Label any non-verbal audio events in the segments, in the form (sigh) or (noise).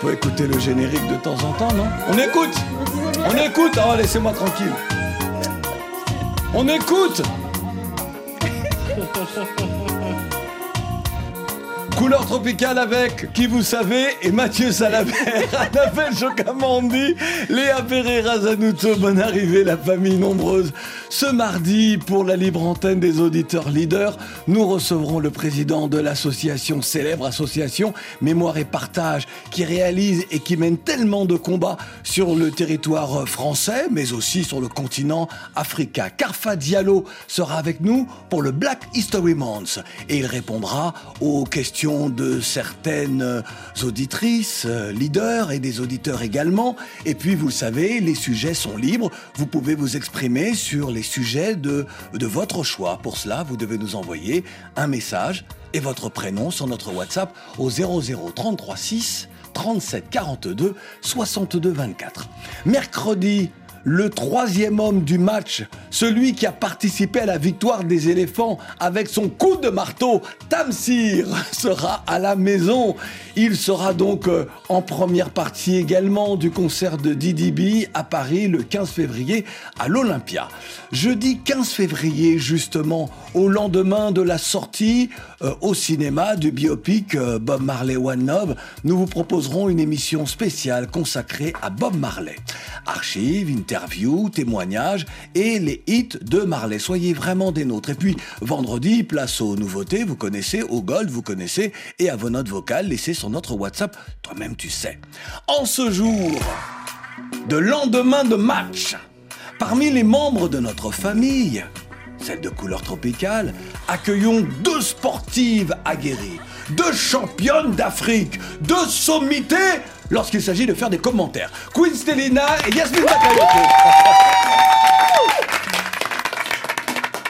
Peut écouter le générique de temps en temps, non On écoute On écoute Oh, laissez-moi tranquille. On écoute Couleur tropicale avec qui vous savez et Mathieu Salabert, (laughs) Annabelle Chocamandi, Léa Pereira Zanuto, bonne arrivée la famille nombreuse. Ce mardi, pour la libre antenne des auditeurs leaders, nous recevrons le président de l'association, célèbre association Mémoire et Partage, qui réalise et qui mène tellement de combats sur le territoire français, mais aussi sur le continent africain. Carfa Diallo sera avec nous pour le Black History Month et il répondra aux questions de certaines auditrices, euh, leaders et des auditeurs également. Et puis, vous le savez, les sujets sont libres. Vous pouvez vous exprimer sur les sujets de, de votre choix. Pour cela, vous devez nous envoyer un message et votre prénom sur notre WhatsApp au 0033 6 37 42 62 24. Mercredi, le troisième homme du match, celui qui a participé à la victoire des éléphants avec son coup de marteau, Tamsir, sera à la maison. Il sera donc euh, en première partie également du concert de Didi B à Paris le 15 février à l'Olympia. Jeudi 15 février, justement, au lendemain de la sortie euh, au cinéma du biopic euh, Bob Marley One Love, nous vous proposerons une émission spéciale consacrée à Bob Marley. Archives, interviews, témoignages et les hits de Marley. Soyez vraiment des nôtres. Et puis, vendredi, place aux nouveautés, vous connaissez, au Gold, vous connaissez, et à vos notes vocales laissées sur notre WhatsApp. Toi-même, tu sais. En ce jour de lendemain de match, parmi les membres de notre famille, celle de couleur tropicale, accueillons deux sportives aguerries, deux championnes d'Afrique, deux sommités lorsqu'il s'agit de faire des commentaires. Queen Stelina et Yasmine Bakayoko.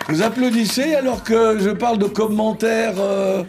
Vous applaudissez alors que je parle de commentaires. euh,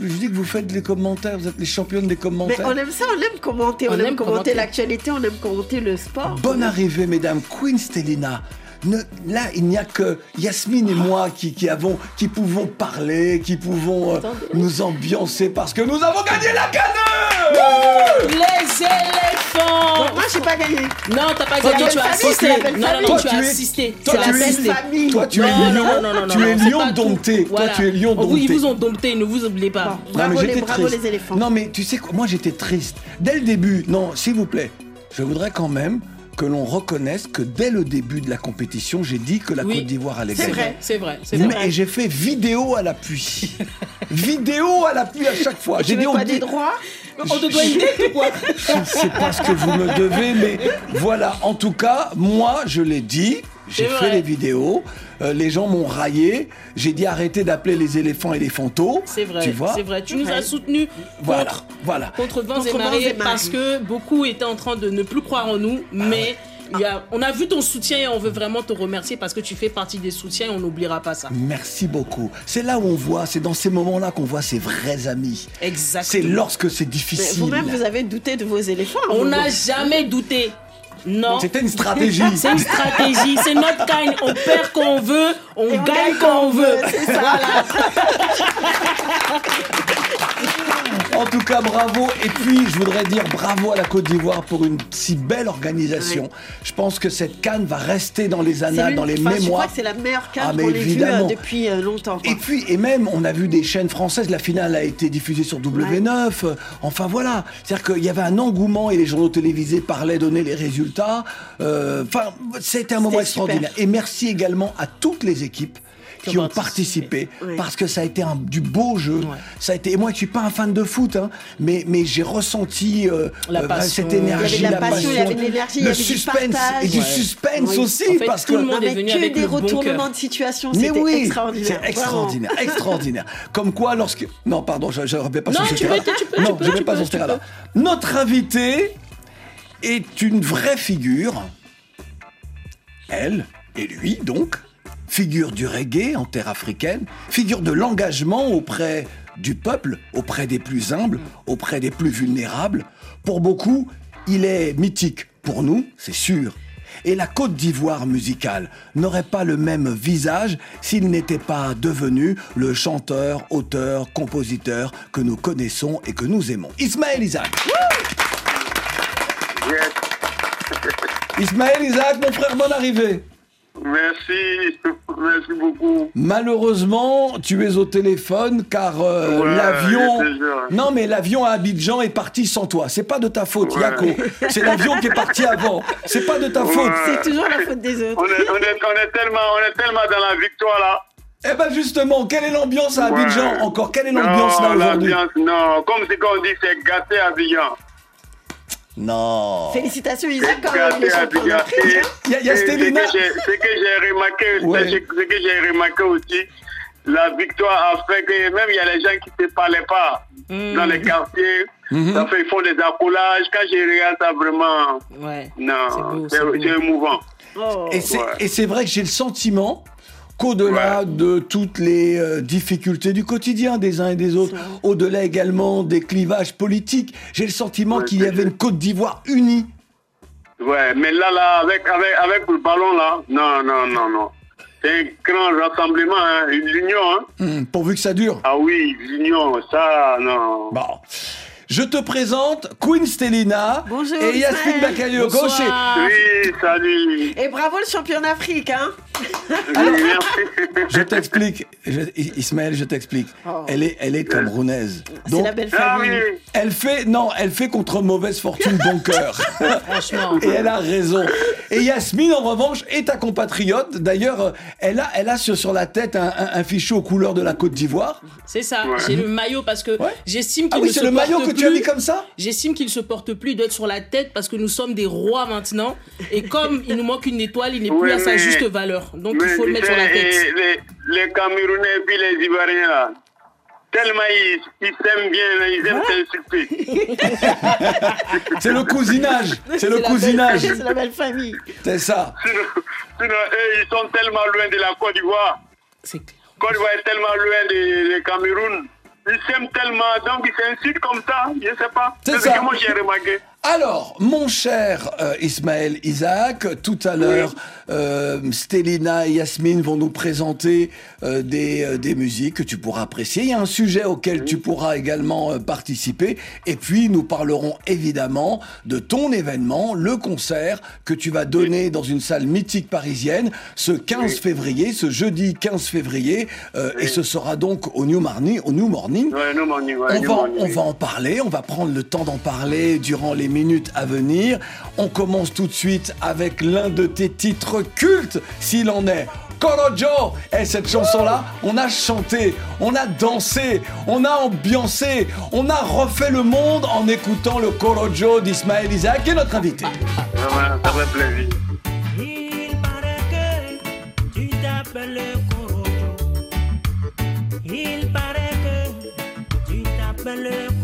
je dis que vous faites les commentaires, vous êtes les championnes des Mais commentaires. on aime ça, on aime commenter, on, On aime, aime commenter, commenter. l'actualité, on aime commenter le sport. Bonne arrivée, mesdames. Queen Stelina. Ne- là, il n'y a que Yasmine et moi qui, qui avons, qui pouvons parler, qui pouvons euh, nous ambiancer parce que nous avons gagné la canne Les éléphants Donc moi, j'ai pas gagné. Non, t'as pas Toi, gagné, tu tu as assisté. Non, non, non, Toi, tu as assisté. toi, C'est tu la es- famille. Toi, tu es lion, non, non, non, non, tu es lion dompté. Toi, tu es lion dompté. Oui, ils vous ont dompté, ne vous oubliez pas. Bravo, mais les, j'étais bravo triste. les éléphants. Non, mais tu sais quoi, moi j'étais triste. Dès le début, non, s'il vous plaît, je voudrais quand même que l'on reconnaisse que dès le début de la compétition, j'ai dit que la Oui. Côte d'Ivoire allait C'est gagner. vrai. C'est vrai, c'est Mais- vrai. Et j'ai fait vidéo à l'appui. (laughs) vidéo à l'appui à chaque fois. J'ai dit, on pas dit- des droits On te doit une dette ou quoi Je ne sais pas ce que vous me devez, mais voilà. En tout cas, moi, je l'ai dit. J'ai C'est fait les vidéos. euh, les gens m'ont raillé. J'ai dit arrêtez d'appeler les éléphants éléphantos. C'est vrai, Tu vois c'est vrai. Tu nous as soutenus Voilà. contre, Voilà. contre vents Contre et vents marées et marées. parce que beaucoup étaient en train de ne plus croire en nous, mais il y a, on a vu ton soutien et on veut vraiment te remercier parce que tu fais partie des soutiens et on n'oubliera pas ça. Merci beaucoup. C'est là où on voit, c'est dans ces moments-là qu'on voit ses vrais amis. C'est Exactement. lorsque c'est Mais difficile. Vous-même, vous avez douté de vos éléphants. un On n'a jamais douté. Non. C'était une stratégie. (laughs) C'est une stratégie, c'est notre kind. On perd quand on veut, on, gagne quand on veut. C'est ça. (laughs) En tout cas, bravo. Et puis, je voudrais dire bravo à la Côte d'Ivoire pour une si belle organisation. Je pense que cette canne va rester dans les annales, dans les enfin, Je crois mémoires. que c'est la meilleure Ah, carte mais qu'on ait vue euh, depuis euh, longtemps. quoi. Et puis, et même, on a vu des chaînes françaises. La finale a été diffusée sur W9. euh, Enfin, voilà. C'est-à-dire qu'il y avait un engouement et les journaux télévisés parlaient, donnaient les résultats. Euh, Enfin, c'était un moment extraordinaire. super. Et merci également à toutes les équipes qui, ont participé, parce que ça a été un, du beau jeu. Ouais. Ça a été, et moi, je suis pas un fan de foot, hein, mais, mais j'ai ressenti euh, La euh, passion. cette Il y avait de énergie, la passion, il y avait de l'énergie, il y avait du suspense partage. et du Ouais. suspense aussi, En fait, parce tout que le monde est venu que avec des bon retournements de situation, mais oui, extraordinaire. c'est extraordinaire, extraordinaire. Comme quoi, lorsque non, pardon, je ne vais pas Non, sur ce terrain. non, je peux, vais pas sur ce terrain-là. Notre invité est une vraie figure. Elle et lui, donc, figure du reggae en terre africaine, figure de l'engagement auprès du peuple, auprès des plus humbles, auprès des plus vulnérables. Pour beaucoup, il est mythique. Pour nous, c'est sûr. Et la Côte d'Ivoire musicale n'aurait pas le même visage s'il n'était pas devenu le chanteur, auteur, compositeur que nous connaissons et que nous aimons. Ismaël Isaac. Yes. Ismaël Isaac, mon frère, bonne arrivée. Merci, merci beaucoup. Malheureusement, tu es au téléphone car euh, Ouais, l'avion. Non, mais l'avion à Abidjan est parti sans toi. C'est pas de ta faute, Ouais. Yako. C'est l'avion qui est parti avant. C'est pas de ta Ouais. faute. C'est toujours la faute des autres. On est, on, est, on, est tellement, on est tellement dans la victoire là. Eh ben justement, quelle est l'ambiance à Ouais. Abidjan encore? Quelle est l'ambiance là Non, aujourd'hui non. Comme c'est qu'on dit, c'est gâté à Abidjan. Non. Félicitations Isaac quand même, il hein. Il y a, il y a. Ce que j'ai- remarqué, Ouais. ce que- j'ai remarqué aussi, la victoire a fait que même il y a les gens qui ne se parlaient pas dans les quartiers. Mhm. Ça fait, ils font des accoulages. Quand je regarde ça, vraiment, Ouais. Non, c'est émouvant. Oh. Et c'est Ouais. et c'est vrai que j'ai le sentiment qu'au-delà de toutes les euh, difficultés du quotidien des uns et des autres, au-delà également des clivages politiques, j'ai le sentiment Ouais, qu'il y avait une Côte d'Ivoire unie. Ouais, mais là, là, avec, avec, avec le ballon, là, non, non, non, non. C'est un grand rassemblement, hein, une union, hein. Hum, pourvu que ça dure. Ah oui, l'union, ça, non. Bon. Je te présente Queen Stelina Bonjour, et Yasmine. Bakayoko. Bonsoir. Oui, salut. Et bravo le champion d'Afrique, hein. Je t'explique, je- I- Ismaël, je t'explique. Oh. Elle est, elle est camerounaise. C'est Donc, la belle Ah oui, elle fait, non, elle fait contre mauvaise fortune bon cœur. (laughs) Franchement. Et elle a raison. Et Yasmine, en revanche, est ta compatriote. D'ailleurs, euh, elle a, elle a sur, sur la tête un, un, un fichu aux couleurs de la Côte d'Ivoire. C'est ça. Ouais. J'ai le maillot parce que Ouais. j'estime qu'il Ah oui, ne c'est se le maillot porte que tu as mis comme ça? J'estime qu'il se porte plus d'être sur la tête parce que nous sommes des rois maintenant. Et comme il nous manque une étoile, il n'est plus à sa juste valeur. Donc il faut le mettre sur la tête. et Les, les Camerounais et puis les Ivoiriens, là, tellement ils ils s'aiment bien, là, ils aiment s'insulter. (laughs) C'est le cousinage. C'est le cousinage. C'est la belle famille. C'est ça. Sinon, sinon, eux, ils sont tellement loin de la Côte d'Ivoire. C'est clair. Côte d'Ivoire est tellement loin du Cameroun. Ils s'aiment tellement, donc ils s'insultent comme ça, je sais pas. C'est ce que moi j'ai remarqué. Alors, mon cher euh, Ismaël Isaac, tout à l'heure, euh, Stélina et Yasmine vont nous présenter euh, des, euh, des musiques que tu pourras apprécier. Il y a un sujet auquel tu pourras également euh, participer. Et puis, nous parlerons évidemment de ton événement, le concert que tu vas donner dans une salle mythique parisienne ce 15 février, ce jeudi 15 février. euh, Et ce sera donc au New Morning. Au New Morning. Ouais, nous, morning, ouais, On va, morning. on va en parler, on va prendre le temps d'en parler durant les minutes à venir. On commence tout de suite avec l'un de tes titres cultes, s'il en est. Korojo Et cette chanson-là, on a chanté, on a dansé, on a ambiancé, on a refait le monde en écoutant le Korojo d'Ismaël Isaac, qui est notre invité. Vraiment, (laughs) ça fait plaisir. Il paraît que tu t'appelles Korojo. Il paraît que tu t'appelles Korojo.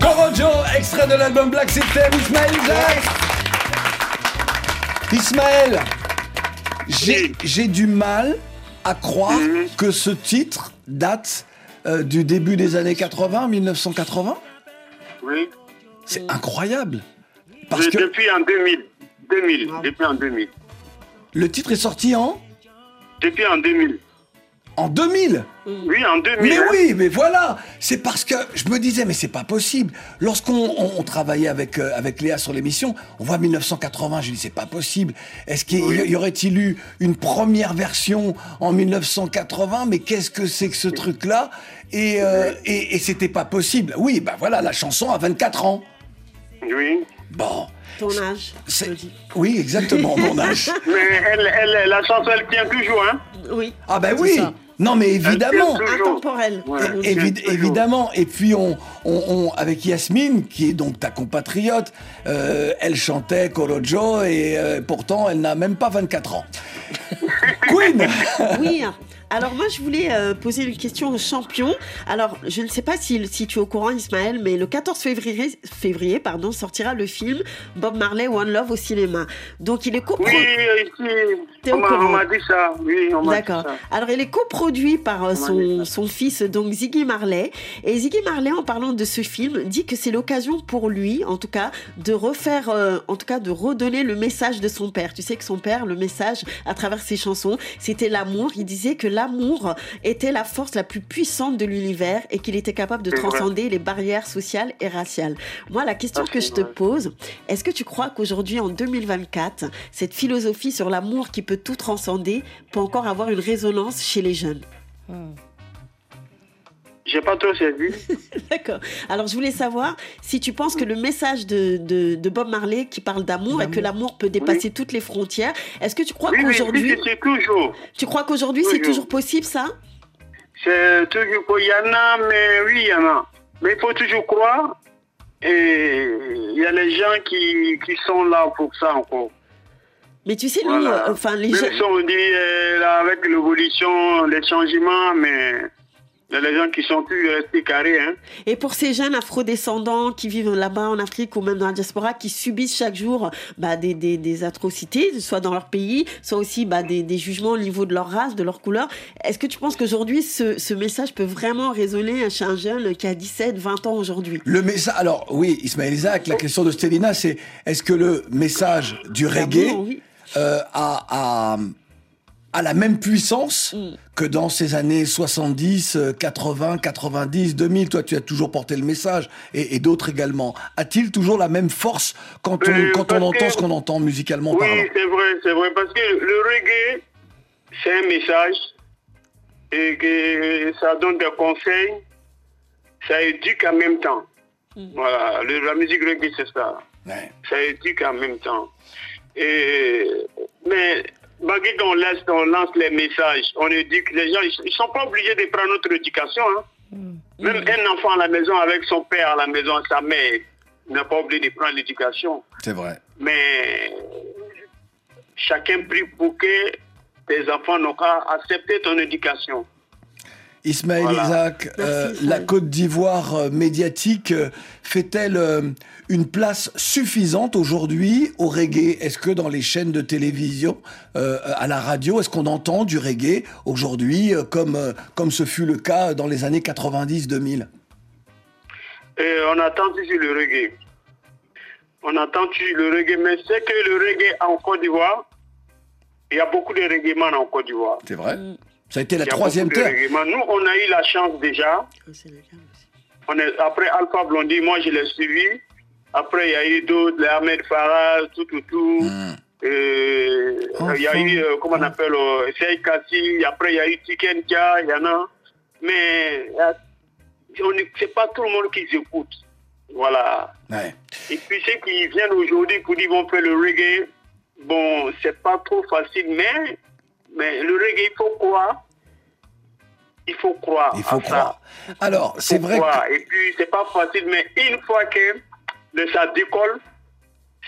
Korojo, extrait de l'album Black System, Ismaël Isaac. Ismaël, j'ai j'ai du mal à croire Mhm. que ce titre date euh, du début des années 80, 1980. Oui. C'est incroyable. Parce De- que Depuis en 2000. 2000. Depuis en 2000. le titre est sorti en, Depuis en 2000. En 2000. Oui, en 2000. Mais oui, mais voilà, c'est parce que je me disais, mais c'est pas possible. Lorsqu'on on- on travaillait avec, euh, avec Léa sur l'émission, on voit 1980, je dis, c'est pas possible. Est-ce qu'il y- y aurait-il eu une première version en 1980 Mais qu'est-ce que c'est que ce truc-là? Et, euh, et, et c'était pas possible. Oui, ben voilà, la chanson a 24 ans. Oui. Bon, Ton âge. Oui, exactement, mon âge. (laughs) Mais elle, elle, la chanson, elle tient toujours, hein? Oui. Ah ben C'est oui ça. Non mais évidemment. Intemporel. Ouais, évi- évidemment. Et puis on, on, on- avec Yasmine, qui est donc ta compatriote, euh, elle chantait Korojo et euh, pourtant elle n'a même pas 24 ans. (laughs) Queen Oui. Alors moi, je voulais euh, poser une question au champion. Alors, je ne sais pas si, si tu es au courant, Ismaël, mais le 14 février, février pardon, sortira le film Bob Marley One Love au cinéma. Donc, il est Oui, coproduit. ici, T'es au on m'a- courant on m'a dit ça. Oui, on m'a dit D'accord. Alors, il est coproduit par euh, son, son fils, donc Ziggy Marley. Et Ziggy Marley, en parlant de ce film, dit que c'est l'occasion pour lui, en tout cas, de refaire, euh, en tout cas, de redonner le message de son père. Tu sais que son père, le message à travers ses chansons, c'était l'amour. Il disait que l'amour était la force la plus puissante de l'univers et qu'il était capable de vrai. transcender les barrières sociales et raciales. Moi, la question Ah, que je te pose, est-ce que tu crois qu'aujourd'hui, en 2024, cette philosophie sur l'amour qui peut tout transcender peut encore avoir une résonance chez les jeunes? J'ai pas trop saisi. (laughs) D'accord. Alors, je voulais savoir si tu penses que le message de, de, de Bob Marley qui parle d'amour et que l'amour peut dépasser toutes les frontières, est-ce que tu crois Oui, oui, qu'aujourd'hui, oui, c'est toujours. tu crois qu'aujourd'hui c'est Toujours. possible ça? C'est toujours qu'il y en a, mais oui, il y en a. Mais il faut toujours croire. Et il y a les gens qui, qui sont là pour ça encore. Mais tu sais, nous, Voilà. euh, enfin, les Même si on dit euh, là, avec l'évolution, les changements, mais il y a les gens qui sont plus restés carrés. Hein. Et pour ces jeunes afrodescendants qui vivent là-bas en Afrique ou même dans la diaspora, qui subissent chaque jour bah, des, des, des atrocités, soit dans leur pays, soit aussi bah, des, des jugements au niveau de leur race, de leur couleur, est-ce que tu penses qu'aujourd'hui, ce, ce message peut vraiment résonner chez un jeune qui a 17, 20 ans aujourd'hui? Le message. Alors oui, Ismaël Isaac, la question de Stélina, c'est est-ce que le message du reggae L'amour, oui. euh, a, a, a la même puissance Mm. que dans ces années 70, euh, 80, 90, 2000 Toi, tu as toujours porté le message et, et d'autres également. A-t-il toujours la même force quand on, Euh, quand on entend que- ce qu'on entend musicalement Oui, c'est vrai, c'est vrai. Parce que le reggae, c'est un message et que ça donne des conseils, ça éduque en même temps. Voilà, le- la musique reggae, c'est ça. Ouais. Ça éduque en même temps. Et, mais malgré qu'on laisse, on lance les messages, on éduque les gens, ils ne sont pas obligés de prendre notre éducation. hein. Même un enfant à la maison avec son père à la maison, sa mère, n'a pas obligé de prendre l'éducation. C'est vrai. Mais chacun prie pour que tes enfants n'ont qu'à accepter ton éducation. Ismaël Voilà. Isaac, euh, la Côte d'Ivoire euh, médiatique euh, fait-elle euh, une place suffisante aujourd'hui au reggae Est-ce que dans les chaînes de télévision, euh, à la radio, est-ce qu'on entend du reggae aujourd'hui euh, comme, euh, comme ce fut le cas dans les années 90-2000 Et on attend toujours le reggae. On attend toujours le reggae, mais c'est que le reggae en Côte d'Ivoire, il y a beaucoup de reggae en Côte d'Ivoire. C'est vrai? Ça a été la a troisième terre. Nous, on a eu la chance déjà. On est, après Alpha Blondie, moi je l'ai suivi. Après, il y a eu d'autres, les Ahmed Farah, tout, tout, tout. Euh, il y a eu, euh, comment on appelle, euh, Sey Kassi. Après, il y a eu Tiken Dia, il y en a. Mais est- c'est pas tout le monde qui écoute. Voilà. Ouais. Et puis ceux qui viennent aujourd'hui pour dire qu'on fait le reggae, bon, c'est pas trop facile, mais, mais le reggae, il faut croire. Il faut croire. Il faut à ça. croire. Alors, Il c'est faut vrai croire. que... Et puis, c'est pas facile, mais une fois que le- ça décolle,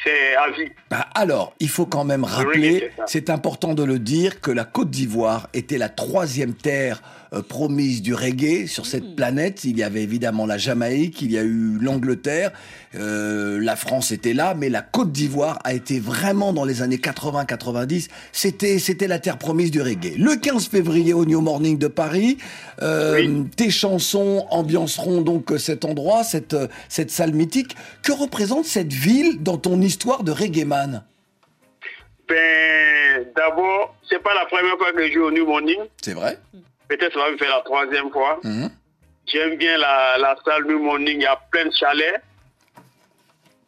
c'est à vie. Bah, alors, il faut quand même rappeler, c'est important de le dire, que la Côte d'Ivoire était la troisième terre promise du reggae sur cette planète. Il y avait évidemment la Jamaïque, il y a eu l'Angleterre, euh, la France était là, mais la Côte d'Ivoire a été vraiment dans les années 80-90, c'était c'était la terre promise du reggae. Le 15 février au New Morning de Paris, euh, Oui. tes chansons ambianceront donc cet endroit, cette euh, cette salle mythique. Que représente cette ville dans ton histoire de reggae man Ben, d'abord, c'est pas la première fois que je joue au New Morning. C'est vrai? Peut-être ça va me faire la troisième fois. Mhm. J'aime bien la, la salle New Morning, il y a plein de chalets.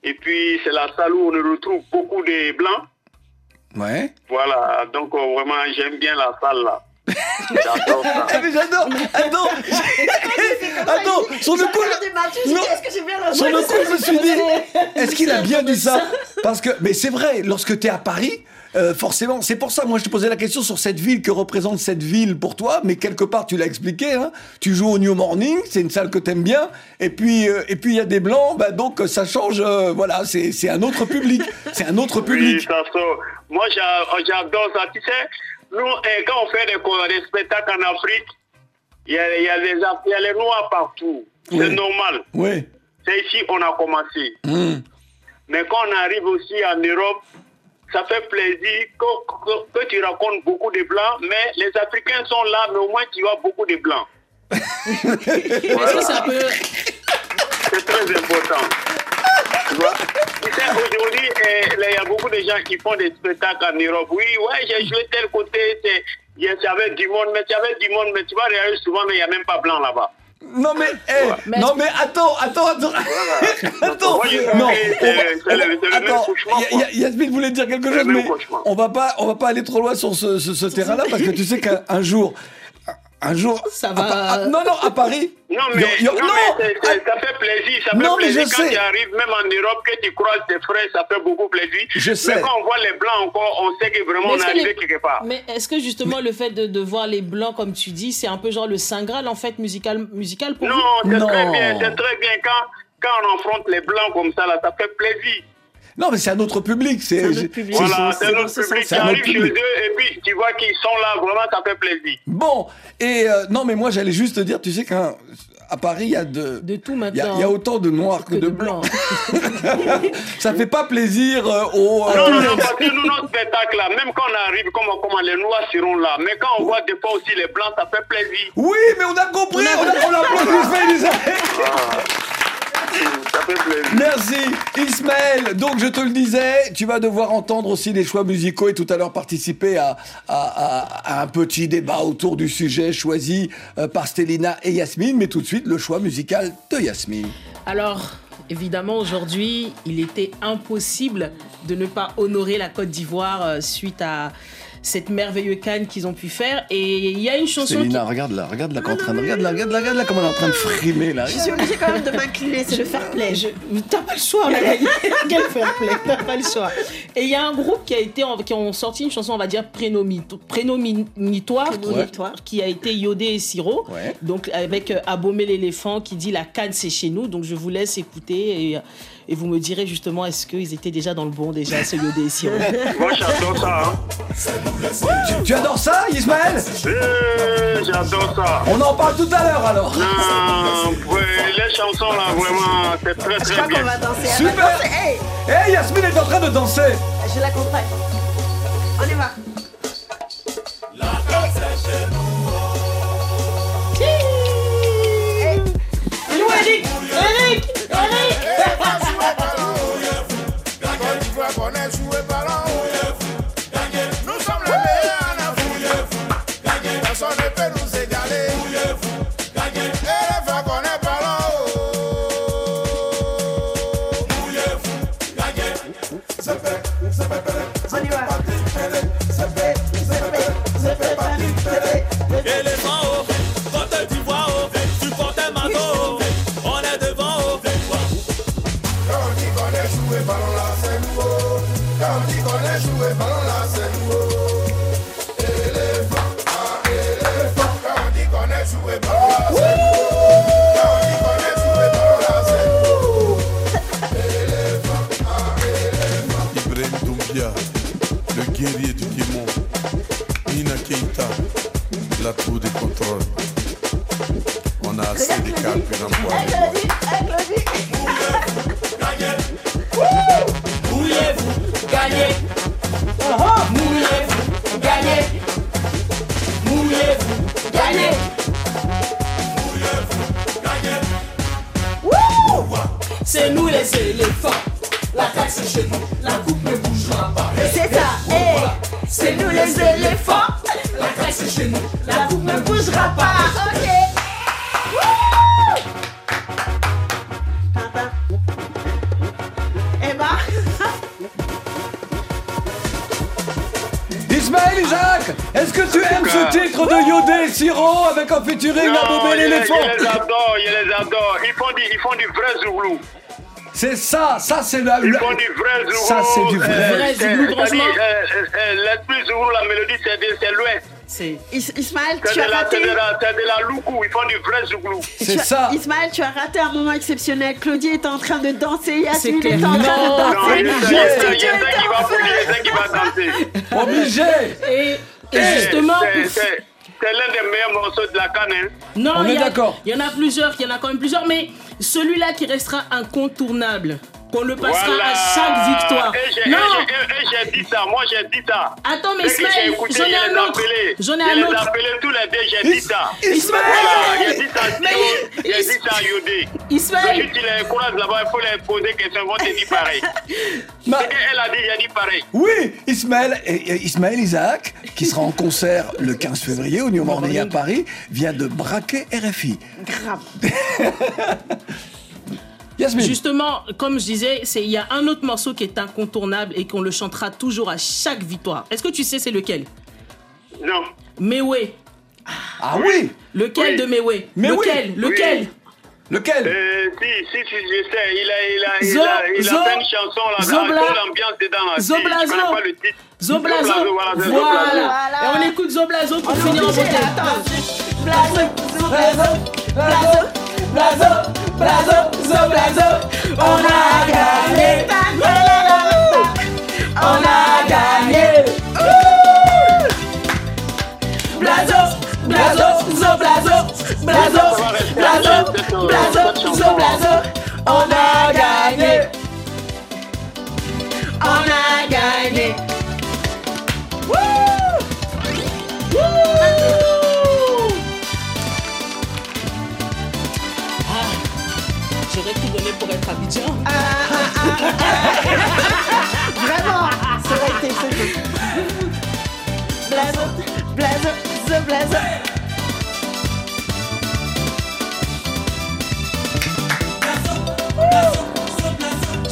Et puis, c'est la salle où on retrouve beaucoup de blancs. Ouais. Voilà, donc euh, vraiment, j'aime bien la salle là. (laughs) J'adore ça. Ah, mais j'adore Attends (laughs) Attends Sur le coup Non. Sur le coup, je me suis dit, est-ce qu'il a bien dit ça? Parce que, mais c'est vrai, lorsque tu es à Paris, euh, forcément, c'est pour ça, moi je te posais la question sur cette ville, que représente cette ville pour toi, mais quelque part tu l'as expliqué, hein, tu joues au New Morning, c'est une salle que t'aimes bien, et puis euh, et puis il y a des blancs, bah, donc ça change, euh, voilà, c'est c'est un autre public, (laughs) c'est un autre Oui, public. ça. Moi, j'a- j'adore ça. Tu sais, nous, eh, quand on fait des, des spectacles en Afrique, il y a, y, a y a les Noirs partout. C'est Oui. normal. Oui. C'est ici qu'on a commencé. Hum. Mais quand on arrive aussi en Europe, ça fait plaisir que, que- que tu racontes beaucoup de blancs, mais les Africains sont là, mais au moins tu vois beaucoup de blancs. C'est. C'est très important. Tu vois? Tu sais, aujourd'hui, eh, il y a beaucoup de gens qui font des spectacles en Europe. Oui, ouais, j'ai joué tel côté, c'est- il y a- il y avait du monde, mais il y avait du monde, mais tu vas regarder souvent, mais il n'y a même pas blanc là-bas. Non mais, eh, Mais non mais attends, attends, attends, (laughs) attends, non. Yasmine voulait dire quelque chose, mais on va pas, on va pas aller trop loin sur ce, ce, ce terrain-là parce que tu sais qu'un un jour, un jour, Ça va- à- non non, à Paris, Non, mais, a- non, non, mais ça fait plaisir. Ça fait Non, mais plaisir je quand sais. tu arrives, même en Europe, que tu croises tes frères, ça fait beaucoup plaisir. Je sais. Mais quand on voit les blancs encore, on sait que vraiment Mais on est-ce est que arrivé les- quelque part. Mais est-ce que justement le fait de, de voir les blancs, comme tu dis, c'est un peu genre le Saint Graal en fait musical, musical pour Non, vous? c'est très bien, c'est très bien. Quand, quand on affronte les blancs comme ça, là, ça fait plaisir. Non mais c'est un autre public, c'est, un autre public. Voilà, c'est- dans ce public qui C'est un autre arrive chez public. eux et puis tu vois qu'ils sont là, vraiment, ça fait plaisir. bon. Et euh, non mais moi j'allais juste te dire, tu sais qu'à à Paris il y a de, De tout il y, a- maintenant. il y a autant de noirs que, que de de blancs. (laughs) ça fait pas plaisir euh, aux. Non, non, non, (laughs) parce que nous, notre spectacle, là, même quand on arrive, comment, comment les noirs seront là. Mais quand on voit des fois aussi les blancs, ça fait plaisir. Oui, mais on a compris, on a, on a applaudi, (laughs) Elisabeth. Ça fait plaisir. Merci Ismaël. Donc je te le disais, tu vas devoir entendre aussi les choix musicaux et tout à l'heure participer à, à- à- à un petit débat autour du sujet choisi euh, par Stélina et Yasmine. Mais tout de suite, le choix musical de Yasmine. Alors, évidemment, aujourd'hui, il était impossible de ne pas honorer la Côte d'Ivoire euh, suite à cette merveilleuse canne qu'ils ont pu faire. Et il y a une chanson Stélina, regarde là, regarde là, en train de, regarde là, regarde là, regarde là, comment elle est en train de frimer là. Je suis obligée quand même de m'incliner, c'est le fair play. Je- T'as pas le choix, on a gagné. Quel fair play, t'as pas le choix. Et il y a un groupe qui a été, en- qui ont sorti une chanson, on va dire prénomito- prénominitoire, qui- qui a été iodé et sirop. Ouais. Donc avec euh, Abomé l'éléphant qui dit la canne c'est chez nous. Donc je vous laisse écouter et, et vous me direz justement est-ce qu'ils étaient déjà dans le bon déjà ce et sirop. (laughs) Moi, j'adore ça. Hein. Tu, tu adores ça, Ismaël Euh, j'adore ça. On en parle tout à l'heure alors. Non, ouais, les chansons, là, vraiment, c'est très, Je très crois qu'on bien. va danser. Super. Hey, Hey, Yasmine est en train de danser. je l'accompagne. On y va. Eric Eric Eric (laughs) Nous Ismaël Isaac, est-ce que tu aimes ce titre de Yodé Siro avec en featuring les- l'éléphant Je les adore, je les adore. Ils font du, ils font du vrai Zouglou. C'est ça, ça c'est la. Ils font du vrai Zouglou. Ça c'est du vrai. Vrai c'est- Zouglou, franchement. euh, euh, euh, L'esprit Zouglou, la mélodie, c'est de- c'est l'ouest. C'est Is- Ismaël, tu as la- raté. c'est de la- c'est de la loukou. Ils font du vrai Zouglou. C'est Tu as- ça. Ismaël, tu as raté un moment exceptionnel. Claudie est en train de danser. Yasmine clair. est en train Non, de Non, danser. il y a obligé. ça, il y qui va bouger, il y a ça qui va danser. Obligé. Et, justement, c'est- l'un des meilleurs morceaux de la canne. hein. non, y. Il y en a plusieurs, il y en a quand même plusieurs, mais celui-là qui restera incontournable, qu'on le passera Voilà. à chaque victoire. Et Non, j'ai- dit ça, moi j'ai dit ça. attends, mais Ismaël, j'en ai je les un autre. appelé. J'en ai un autre. appelé tous les deux, j'ai dit ça. Ismaël Voilà, j'ai dit ça, j'ai dit ça à Yodé. Ismaël. Si tu les encourages là-bas, il faut les poser ils vont te dire pareil. (laughs) Ma- Ce qu'elle a dit, j'ai dit pareil. Oui, Ismaël, et- et Ismaël Isaac, qui sera en concert le 15 février au New Morning à Paris, vient de braquer RFI. Grave. (laughs) Justement, comme je disais, c'est il y a un autre morceau qui est incontournable et qu'on le chantera toujours à chaque victoire. Est-ce que tu sais c'est lequel? Non. Mewe. Ah oui Lequel Oui. de Mewe? Mais oui. Lequel? Lequel? Lequel Euh, si, si, si, je sais, il a, il a, il Zo- a, il a Zo- fait une chanson là, Zobla- l'ambiance dedans là. Si, Zoblazo. Je pas le titre. Zoblazo. voilà, c'est Voilà. Zoblazo. Et on écoute Zoblazo pour On finir en beauté. attends. Blazo, blazo, blazo, blazo, blazo, zo, blazo. On a gagné. On a gagné. Blazo, blazo, zo, blazo, blazo, blazo, blazo, zo, blazo. On a gagné. On a gagné. Tout donné pour être Abidjan. Vraiment, ça aurait été ça. Blazo, blazo, zo, blazo.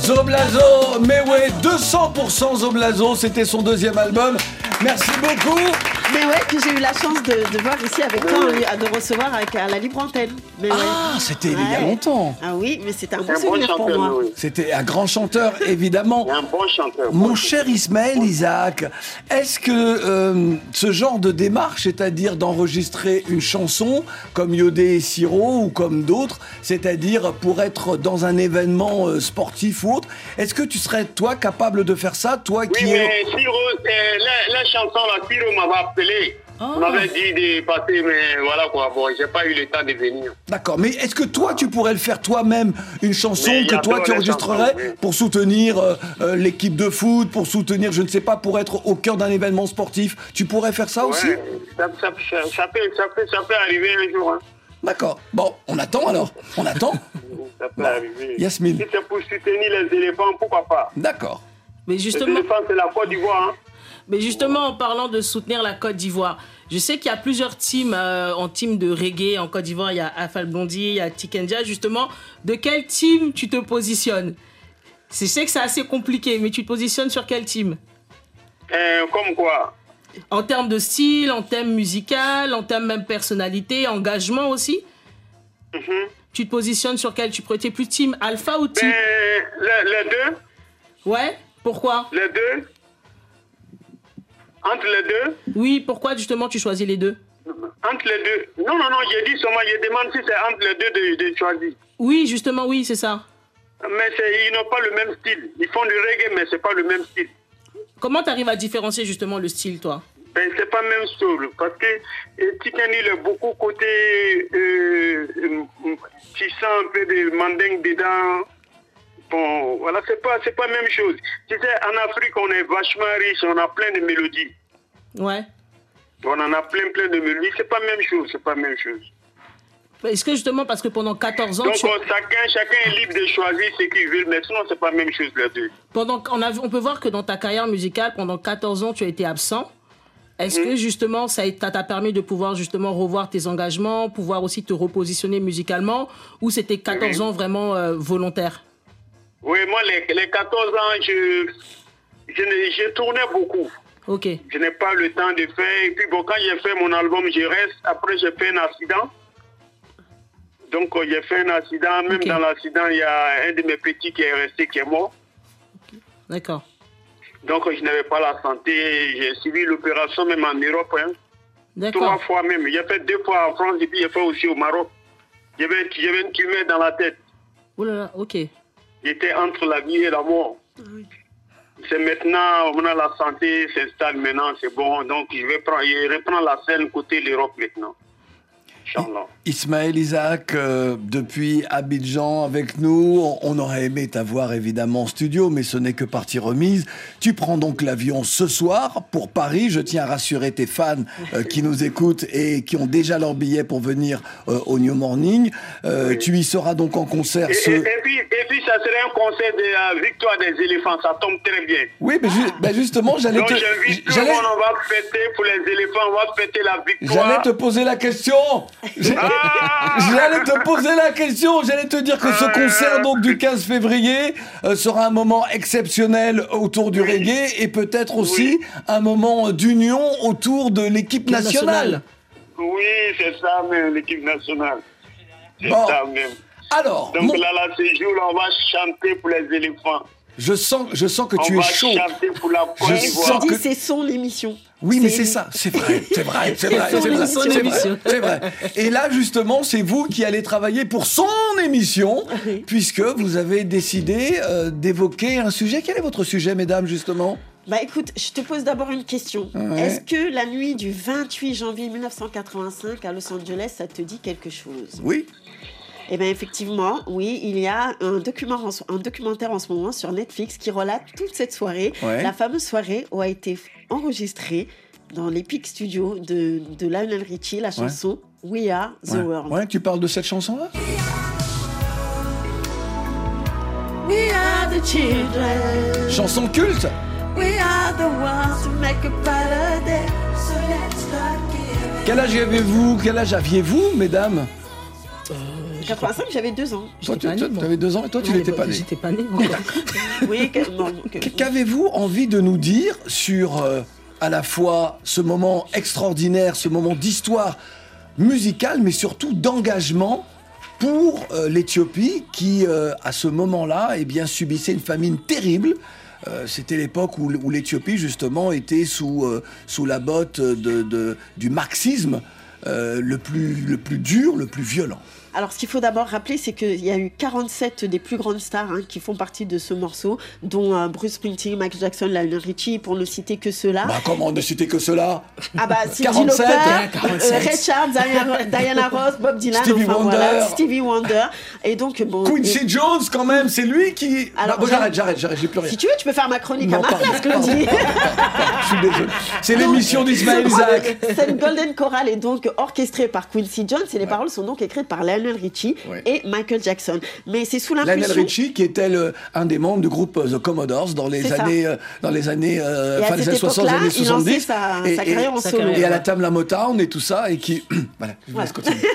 Zoblazo, mais ouais, 200% Zoblazo, c'était son deuxième album. Merci beaucoup. Mais ouais, que j'ai eu la chance de, de voir ici avec toi, hein, de recevoir avec, à la libre antenne. Mais ouais. Ah, c'était il y a longtemps. Ah oui, mais c'était un C'est bon un bon souvenir pour chanteur, moi. oui. C'était un grand chanteur, évidemment. Un bon chanteur. Mon bon cher Ismaël Isaac, est-ce que euh, ce genre de démarche, c'est-à-dire d'enregistrer une chanson comme Yodé et Siro ou comme d'autres, c'est-à-dire pour être dans un événement euh, sportif ou autre, est-ce que tu serais toi capable de faire ça, toi Oui, qui es... mais Siro, la, la chanson là, Siro m'avait appelé. Oh. On m'avait dit de passer, mais voilà quoi. Bon, j'ai pas eu le temps de venir. D'accord, mais est-ce que toi tu pourrais le faire toi-même, une chanson Mais que toi tu les enregistrerais chansons, oui. pour soutenir euh, euh, l'équipe de foot, pour soutenir, je ne sais pas, pour être au cœur d'un événement sportif? Tu pourrais faire ça aussi? ça, ça, ça, ça peut, ça, peut, ça peut arriver un jour. Hein. D'accord. Bon, on attend alors. On attend. (laughs) Ça peut Bon. arriver. Yasmine. Si c'est pour soutenir les éléphants, pourquoi pas? D'accord. Mais Les justement, éléphants, c'est la Côte d'Ivoire. Hein. Mais justement, en parlant de soutenir la Côte d'Ivoire, je sais qu'il y a plusieurs teams euh, en team de reggae en Côte d'Ivoire. Il y a Afal Blondie, il y a Tikenja. Justement, de quel team tu te positionnes? Je sais que c'est assez compliqué, mais tu te positionnes sur quel team? Euh, comme quoi? En termes de style, en termes musical, en termes même personnalité, engagement aussi? Mhm. Tu te positionnes sur quel? Tu être plus team alpha ou team? Ben, les, les deux, Ouais Pourquoi? Les deux, entre les deux, Oui, pourquoi justement tu choisis les deux entre les deux. Non, non, non, j'ai dit seulement, je demande si c'est entre les deux de, de choisir. Oui, justement, oui, c'est ça. Mais c'est- ils n'ont pas le même style. Ils font du reggae, mais c'est pas le même style. Comment tu arrives à différencier justement le style, toi Ben, c'est pas même soul, parce que euh, Tikani, il a beaucoup côté, euh, euh, tu sens un peu de mandingue dedans. Bon, voilà, c'est pas, c'est pas même chose. Tu sais, en Afrique, on est vachement riche, on a plein de mélodies. Ouais. On en a plein, plein de mélodies. C'est pas même chose, c'est pas même chose. Est-ce que justement, parce que pendant 14 ans, Donc, tu- on- chacun, chacun est libre de choisir ce qu'il veut, mais sinon, c'est pas même chose les deux. pendant, on, a, on peut voir que dans ta carrière musicale, pendant 14 ans, tu as été absent. Est-ce Mhm. que justement, ça t'a t'a permis de pouvoir justement revoir tes engagements, pouvoir aussi te repositionner musicalement, ou c'était 14 ans vraiment euh, volontaire? Oui, moi, les, les 14 ans, je, je, je tournais beaucoup. Ok. Je n'ai pas le temps de faire. Et puis, bon, quand j'ai fait mon album Je reste, après, j'ai fait un accident. Donc, euh, j'ai fait un accident. Même dans l'accident, il y a un de mes petits qui est resté, qui est mort. D'accord. Donc, je n'avais pas la santé. J'ai suivi l'opération même en Europe. Hein. Trois D'accord. fois même. J'ai fait deux fois en France et puis j'ai fait aussi au Maroc. J'avais j'avais une tumeur dans la tête. Oh là là, ok. J'étais entre la vie et la mort. C'est maintenant, on a la santé s'installe maintenant, c'est bon. Donc, je vais prendre, je reprends la scène côté l'Europe maintenant. Ismaël Isaac, euh, depuis Abidjan avec nous, on, aurait aimé t'avoir évidemment en studio, mais ce n'est que partie remise. Tu prends donc l'avion ce soir pour Paris. Je tiens à rassurer tes fans euh, qui nous écoutent et qui ont déjà leur billet pour venir euh, au New Morning. Tu y seras donc en concert ce... et- et puis, et puis, ça serait un concert de la victoire des éléphants, ça tombe très bien. Oui, mais ju- justement, j'allais Donc, te... j'invite tout le j'allais- monde, on va fêter pour les éléphants, on va fêter la victoire. J'allais te poser la question. Ah (laughs) J'allais te poser la question. J'allais te dire que ce concert donc du 15 février euh, sera un moment exceptionnel autour du reggae et peut-être aussi un moment d'union autour de l'équipe nationale. Oui, c'est ça même, l'équipe nationale. C'est Bon. ça même. Alors, Donc mon- là, là, ce jour-là, on va chanter pour les éléphants. je sens, je sens que on tu es chaud. chanter pour la Je sens Dis, que- c'est son émission. Oui, mais c'est ça, c'est vrai, c'est vrai, (laughs) c'est vrai, c'est vrai, c'est vrai, c'est vrai. Et là, justement, c'est vous qui allez travailler pour son émission, puisque vous avez décidé euh, d'évoquer un sujet. Quel est votre sujet, mesdames, justement? Bah écoute, je te pose d'abord une question. Ouais. Est-ce que la nuit du 28 janvier 1985 à Los Angeles, ça te dit quelque chose? Oui. Eh bien effectivement, oui, il y a un, document documentaire en ce moment sur Netflix qui relate toute cette soirée. Ouais. La fameuse soirée où a été enregistrée dans l'Epic Studio de, de Lionel Richie la chanson We Are the Ouais. World. Ouais, tu parles de cette chanson-là? We are the children. Chanson culte We are the ones make a better day. So let's start. Quel âge avez-vous? Quel âge aviez-vous, mesdames? 85, j'avais deux ans. Toi, tu pas né, moi. avais deux ans et toi, tu n'étais bah, pas né. J'étais pas né. (laughs) Oui, Qu'avez-vous envie de nous dire sur euh, à la fois ce moment extraordinaire, ce moment d'histoire musicale, mais surtout d'engagement pour euh, l'Éthiopie qui, euh, à ce moment-là, eh bien, subissait une famine terrible. Euh, C'était l'époque où, où l'Éthiopie, justement, était sous, euh, sous la botte de, de- du marxisme euh, le, plus, le plus dur, le plus violent. Alors, ce qu'il faut d'abord rappeler, c'est qu'il y a eu 47 des plus grandes stars hein, qui font partie de ce morceau, dont euh, Bruce Springsteen, Michael Jackson, Lionel Richie, pour ne citer que ceux-là. Bah, comment ne citer que cela ah bah, Cindy 47, Lauper, hein, euh, 47. Ray Charles, Diana, Diana Ross, Bob Dylan, Stevie enfin Wonder. voilà, Stevie Wonder. Et donc, bon. Quincy et- Jones, quand même, c'est lui qui. Alors, Bah, bon, j'arrête, j'arrête, j'arrête, j'ai plus rien. Si tu veux, tu peux faire ma chronique Non, à ma pardon, place, Claudie. (laughs) Je suis désolé. C'est l'émission d'Ismaël Isaac. C'est une Golden Choral est donc orchestrée par Quincy Jones et les paroles sont donc écrites par Lionel Richie Ouais. et Michael Jackson. Mais c'est sous Lionel l'impulsion. Richie, qui était le- un des membres du groupe euh, The Commodores dans les années, euh, dans les années, euh, Et fin des cette années 60, époque-là, années il lançait 70. sa, et, sa et- carrière en sa solo. carrière. et à la table la Motown et tout ça, et qui. (clears throat) voilà, je vous laisse continuer. (laughs)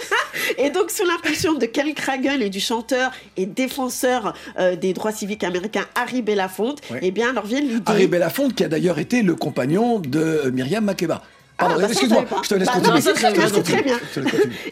Et donc, sous l'impulsion de Ken Kragen et du chanteur et défenseur euh, des droits civiques américains Harry Belafonte, Ouais. eh bien, leur vient l'idée. Harry Belafonte, qui a d'ailleurs été le compagnon de Myriam Makeba. Pardon, bah, ça, excuse-moi, je te laisse Bah, continuer. c'est très bien, très.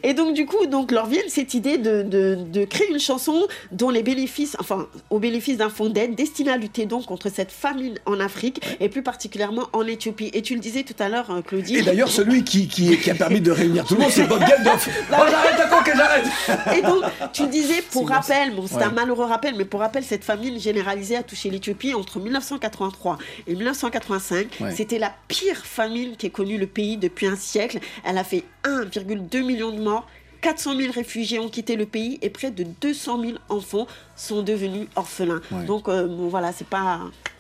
Et donc, du coup, donc, leur vient cette idée de, de, de créer une chanson dont les bénéfices, enfin, au bénéfice d'un fonds d'aide destiné à lutter donc contre cette famine en Afrique et plus particulièrement en Éthiopie. Et tu le disais tout à l'heure, euh, Claudie. Et d'ailleurs, celui qui, qui, qui a permis de réunir tout le monde, c'est Bob Geldof. Oh, que j'arrête. (laughs) Et donc, tu disais, pour rappel, bon, c'est Ouais. un malheureux rappel, mais pour rappel, cette famine généralisée a touché l'Éthiopie entre 1983 et 1985. Ouais. C'était la pire famine qu'ait connue le pays depuis un siècle. Elle a fait 1,2 million de morts. 400 000 réfugiés ont quitté le pays et près de 200 000 enfants sont devenus orphelins. Ouais. Donc euh, bon, voilà, c'est pas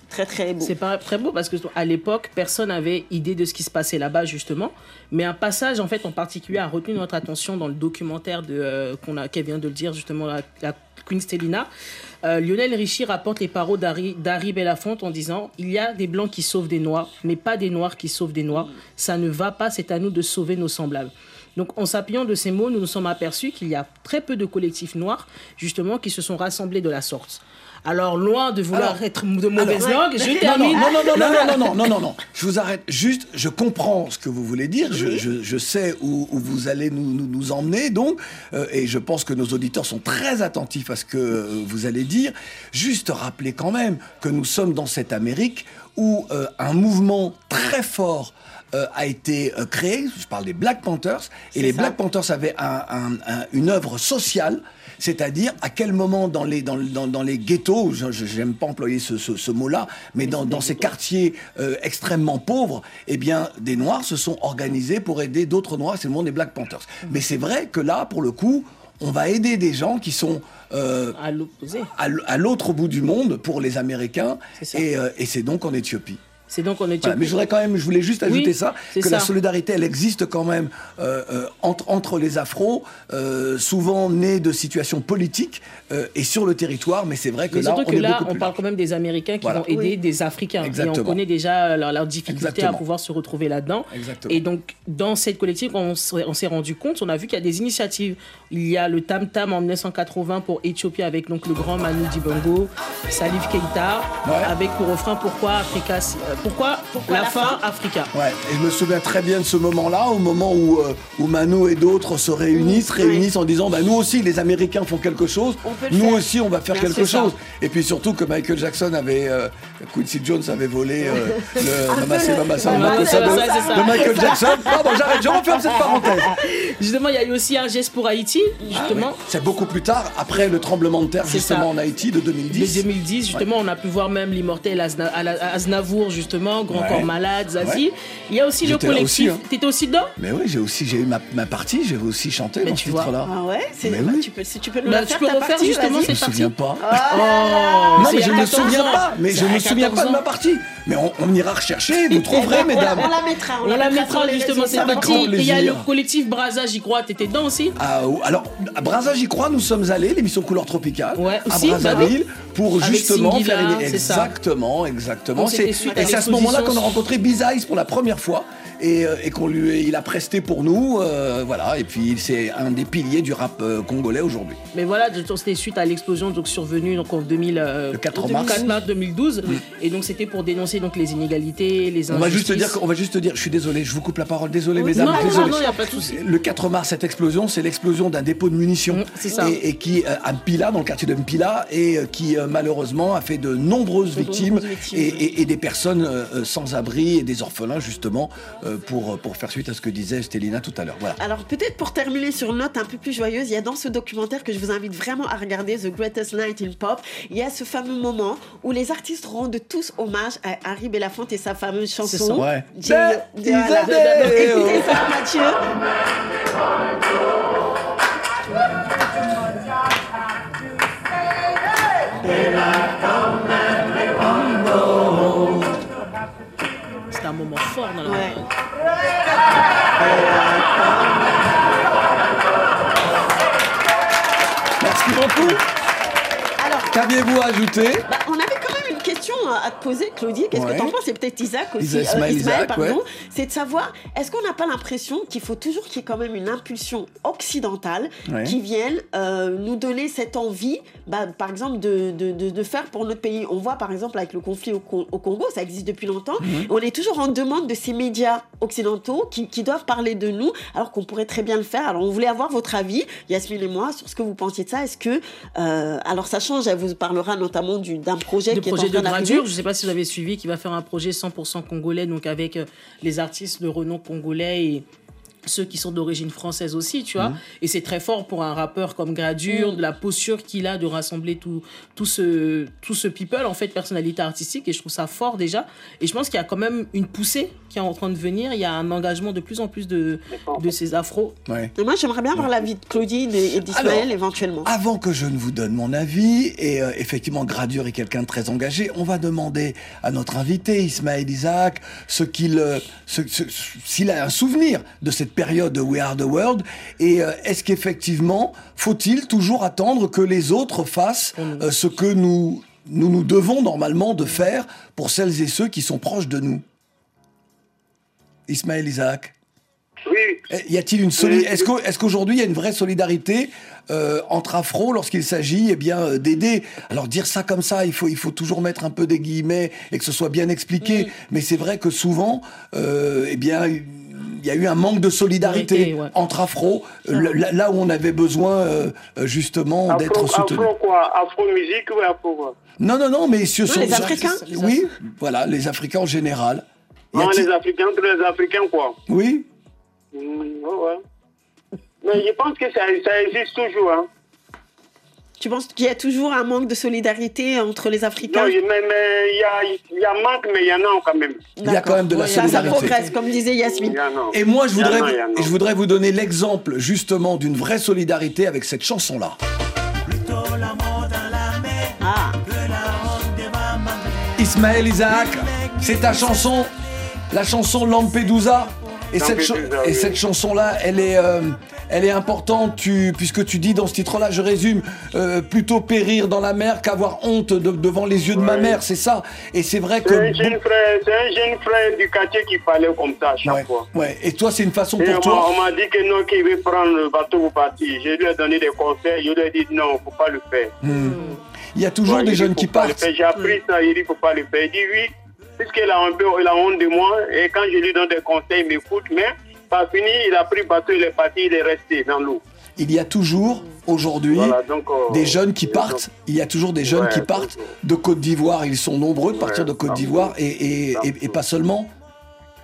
très beau. C'est pas très beau parce que à l'époque, personne n'avait idée de ce qui se passait là-bas justement. Mais un passage en fait en particulier a retenu notre attention dans le documentaire de euh, qu'on a, vient de le dire justement la, Queen Stelina. Euh, Lionel Richie rapporte les paroles d'Harry Belafonte en disant il y a des blancs qui sauvent des noirs, mais pas des noirs qui sauvent des noirs. Ça ne va pas. C'est à nous de sauver nos semblables. Donc, en s'appuyant de ces mots, nous nous sommes aperçus qu'il y a très peu de collectifs noirs, justement, qui se sont rassemblés de la sorte. Alors, loin de vouloir Alors, être de mauvaise alors, langue, je Non, termine. Non, non, non, non, non, non, non, non, non, non. Je vous arrête. Juste, je comprends ce que vous voulez dire. Je, je, je sais où, où vous allez nous, nous, nous emmener, donc. euh, et je pense que nos auditeurs sont très attentifs à ce que euh, vous allez dire. Juste rappeler quand même que nous sommes dans cette Amérique où euh, un mouvement très fort euh, a été euh, créé. Je parle des Black Panthers. Et les ça. Black Panthers avaient un- un- un- une œuvre sociale. C'est-à-dire à quel moment dans les, dans, dans, dans les ghettos, j'aime pas employer ce, ce, ce mot-là, mais dans, dans ces quartiers euh, extrêmement pauvres, eh bien, des Noirs se sont organisés pour aider d'autres Noirs, c'est le monde des Black Panthers. Mais c'est vrai que là, pour le coup, on va aider des gens qui sont euh, À l'autre bout du monde pour les Américains, et, euh, et c'est donc en Éthiopie. C'est donc en Éthiopie. Voilà, mais je voudrais quand même, je voulais juste ajouter Oui, ça, que la solidarité, elle existe quand même euh, euh, entre, entre les afros, euh, souvent nés de situations politiques euh, et sur le territoire, mais c'est vrai que Mais là, surtout on que est là, beaucoup on parle quand même des Américains qui Voilà. vont aider Oui. des Africains. Et on Exactement. connaît déjà leur, leur difficulté Exactement. à pouvoir se retrouver là-dedans. Exactement. Et donc, dans cette collective, on s'est on s'est rendu compte, on a vu qu'il y a des initiatives. Il y a le Tam Tam en 1980 pour Éthiopie avec donc le grand Manu Dibango, Salif Keita, Ouais. avec pour refrain Pourquoi Africa euh, Pourquoi, la, la fin, fin Africa Ouais, et je me souviens très bien de ce moment-là, au moment où, euh, où Manu et d'autres se réunissent, se réunissent en disant bah, nous aussi, les Américains font quelque chose, nous faire. aussi, on va faire Bien quelque chose. Et puis surtout que Michael Jackson avait, euh, Quincy Jones avait volé euh, (laughs) le Ouais, c'est de, ça, ça. Michael Jackson. Pardon, j'arrête, je referme cette parenthèse. (laughs) Justement, il y a eu aussi un geste pour Haïti, justement. C'est beaucoup plus tard, après le tremblement de terre justement ça. en Haïti de De 2010. 2010, justement, on a pu voir même l'immortel Aznavour, justement, Grand Ouais. Corps Malade, Zazie. Ouais. Il y a aussi le collectif. hein. T'étais aussi dedans? Mais oui, j'ai aussi j'ai eu ma, ma partie, j'ai aussi chanté Mais dans tu ce titre-là. Ah ouais, c'est bah, oui. tu peux si tu peux nous Bah, la tu faire peux ta refaire partie, justement vas-y. Je me cette partie. souviens pas. Oh, Non, c'est mais je me 14 souviens pas. Mais je me souviens pas 14 de ma partie. Mais on, on ira rechercher, vous (laughs) trouverez, mesdames. On la mettra, On la mettra justement cette partie. il y a le collectif Braza, j'y crois, t'étais dedans aussi? Ah, alors, à Brazza, j'y crois, nous sommes allés, l'émission Couleur Tropicale, Ouais, à bah Brazzaville, pour justement Singila, faire une... Exactement, exactement. C'est- à ce moment-là qu'on a rencontré Bizaïs pour la première fois. Et, euh, et qu'on lui, il a presté pour nous, euh, voilà. Et puis c'est un des piliers du rap euh, congolais aujourd'hui. Mais voilà, c'était suite à l'explosion donc survenue donc en 2000, euh, Le 4 en mars. 4 mars 2012. Et donc c'était pour dénoncer donc les inégalités, les On va juste te injustices. dire, qu'on va juste te dire, je suis désolé, je vous coupe la parole, désolé Oui, mesdames, non, non, désolé. non, y a pas de souci. Le 4 mars, cette explosion, c'est l'explosion d'un dépôt de munitions Mm, c'est ça. Et, et qui à Mpila, dans le quartier de Mpila, et qui malheureusement a fait de nombreuses De victimes, nombreuses victimes, et, oui. et- et des personnes sans abri et des orphelins justement pour pour faire suite à ce que disait Stélina tout à l'heure. Voilà. Alors peut-être pour terminer sur une note un peu plus joyeuse, il y a dans ce documentaire que je vous invite vraiment à regarder, The Greatest Night in Pop, il y a ce fameux moment où les artistes rendent tous hommage à Harry Belafonte et sa fameuse C'est ça. chanson. Ouais. Écoutez ça, Mathieu. C'était un moment fort dans la Ouais. Merci beaucoup. Alors, Qu'aviez-vous ajouté bah, on avait quand même une question à te poser, Claudie. Qu'est-ce Ouais. que t'en penses? Et peut-être Isaac aussi. Isa- Ismaël Isaac, pardon. ouais. C'est de savoir, est-ce qu'on n'a pas l'impression qu'il faut toujours qu'il y ait quand même une impulsion occidentale Ouais. qui vienne euh, nous donner cette envie, bah, par exemple, de, de, de, de faire pour notre pays? On voit par exemple avec le conflit au, Con- au Congo, ça existe depuis longtemps. Mhm. On est toujours en demande de ces médias occidentaux qui, qui doivent parler de nous alors qu'on pourrait très bien le faire. Alors on voulait avoir votre avis, Yasmine et moi, sur ce que vous pensiez de ça. Est-ce que, euh, alors ça change, elle vous parlera notamment du- d'un projet qui projet est en de train d'arriver. Je ne sais pas si vous avez suivi, qui va faire un projet 100% congolais, donc avec euh, les artistes de renom congolais et ceux qui sont d'origine française aussi, tu vois. Mhm. Et c'est très fort pour un rappeur comme Gradure, de la posture qu'il a de rassembler tout, tout, ce, tout ce people, en fait, personnalité artistique. Et je trouve ça fort déjà. Et je pense qu'il y a quand même une poussée qui est en train de venir. Il y a un engagement de plus en plus de, de ces afros. Ouais. Et moi, j'aimerais bien avoir l'avis de Claudine et d'Ismaël éventuellement. Avant que je ne vous donne mon avis, et euh, effectivement Gradure est quelqu'un de très engagé, on va demander à notre invité Ismaël Isaac ce qu'il, euh, ce- ce- s'il a un souvenir de cette période de We Are the World, et euh, est-ce qu'effectivement faut-il toujours attendre que les autres fassent euh, ce que nous, nous nous devons normalement de faire pour celles et ceux qui sont proches de nous? Ismaël Isaac Oui, Eh, Y a-t-il une soli- Est-ce qu'au- est-ce qu'aujourd'hui il y a une vraie solidarité euh, entre afro lorsqu'il s'agit eh bien euh, d'aider? Alors dire ça comme ça, il faut il faut toujours mettre un peu des guillemets et que ce soit bien expliqué. Mais c'est vrai que souvent, euh, eh bien. Il y a eu un manque de solidarité ouais. entre afro, euh, là, là où on avait besoin justement d'être afro, soutenu. afro quoi Afro-musique ou afro quoi? Non, non, non, mais ce sont les Africains. Oui, voilà, les Africains en général. Non, les Africains, tous les Africains quoi. Oui, Mm, ouais, ouais. Mais je pense que ça, ça existe toujours. Hein. Tu penses qu'il y a toujours un manque de solidarité entre les Non, Africains mais mais il y y a manque, mais il y en a quand même. il y a quand même de la Ouais, ça, ça solidarité. progresse, comme disait Yasmine. y en a. Et moi, je voudrais, a. je voudrais vous donner l'exemple justement d'une vraie solidarité avec cette chanson-là. Ah, Ismaël Isaac, c'est ta chanson, la chanson Lampedusa. Et cette, cha- Lampedusa, et oui. cette chanson-là, elle est, euh, elle est importante, tu, puisque tu dis dans ce titre-là, je résume, euh, plutôt périr dans la mer qu'avoir honte de- devant les yeux de ma mère, c'est ça. Et c'est vrai que... C'est un jeune frère, c'est un jeune frère du quartier qui parlait comme ça à chaque Ouais, fois. ouais. Et toi, c'est une façon Et pour m'a- toi. on m'a dit que non, qu'il veut prendre le bateau pour partir. Je lui ai donné des conseils, je lui ai dit non, faut pas le faire. Hmm. Il y a toujours Ouais, des il dit, jeunes qui partent. J'ai appris ça, il dit faut pas le faire. Il dit oui, puisqu'il a un peu il a honte de moi, et quand je lui donne des conseils, il m'écoute, mais pas fini, il a pris bateau, il est parti, il est resté dans l'eau. Il y a toujours, aujourd'hui, Voilà, euh, des jeunes qui donc, partent. Il y a toujours des jeunes Ouais, qui partent de Côte d'Ivoire. Ils sont nombreux de partir Ouais, de Côte d'Ivoire et, et, et- pas seulement.